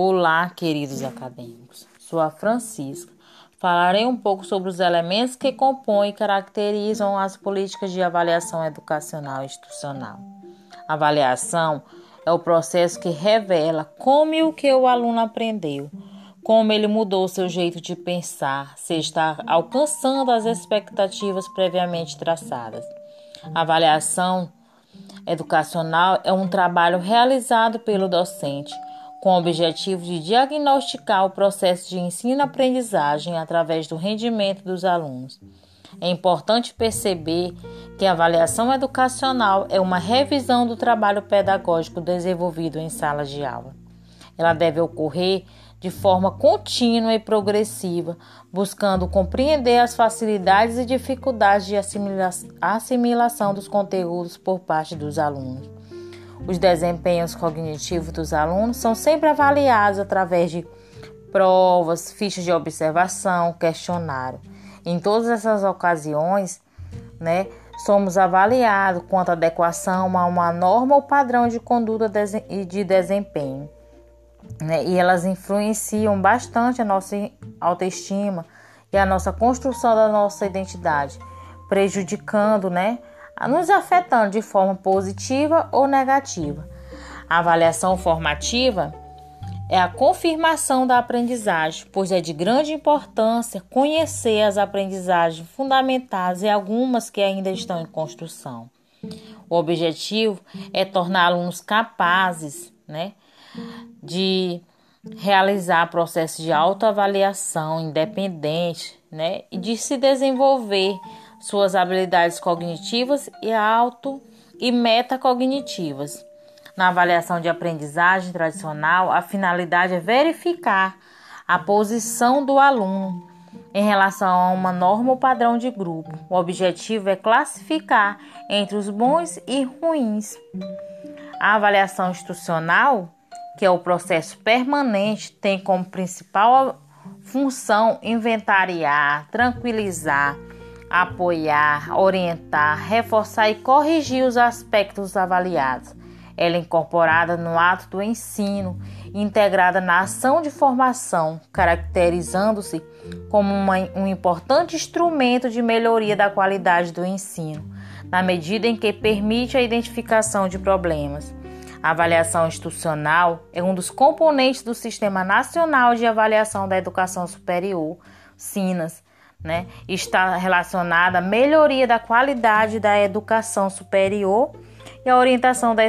Olá, queridos acadêmicos. Sou a Francisca. Falarei um pouco sobre os elementos que compõem e caracterizam as políticas de avaliação educacional e institucional. A avaliação é o processo que revela como e o que o aluno aprendeu, como ele mudou seu jeito de pensar, se está alcançando as expectativas previamente traçadas. A avaliação educacional é um trabalho realizado pelo docente com o objetivo de diagnosticar o processo de ensino-aprendizagem através do rendimento dos alunos. É importante perceber que a avaliação educacional é uma revisão do trabalho pedagógico desenvolvido em sala de aula. Ela deve ocorrer de forma contínua e progressiva, buscando compreender as facilidades e dificuldades de assimilação dos conteúdos por parte dos alunos. Os desempenhos cognitivos dos alunos são sempre avaliados através de provas, fichas de observação, questionário. Em todas essas ocasiões, né, somos avaliados quanto à adequação a uma norma ou padrão de conduta e de desempenho. Né, e elas influenciam bastante a nossa autoestima e a nossa construção da nossa identidade, prejudicando né, nos afetando de forma positiva ou negativa. A avaliação formativa é a confirmação da aprendizagem, pois é de grande importância conhecer as aprendizagens fundamentais e algumas que ainda estão em construção. O objetivo é tornar alunos capazes né, de realizar processo de autoavaliação independente né, e de se desenvolver suas habilidades cognitivas e auto e metacognitivas. Na avaliação de aprendizagem tradicional, a finalidade é verificar a posição do aluno em relação a uma norma ou padrão de grupo. O objetivo é classificar entre os bons e ruins. A avaliação institucional, que é o processo permanente, tem como principal função inventariar, tranquilizar, apoiar, orientar, reforçar e corrigir os aspectos avaliados. Ela é incorporada no ato do ensino, integrada na ação de formação, caracterizando-se como uma, um importante instrumento de melhoria da qualidade do ensino, na medida em que permite a identificação de problemas. A avaliação institucional é um dos componentes do Sistema Nacional de Avaliação da Educação Superior, SINAS, né? Está relacionada à melhoria da qualidade da educação superior e à orientação da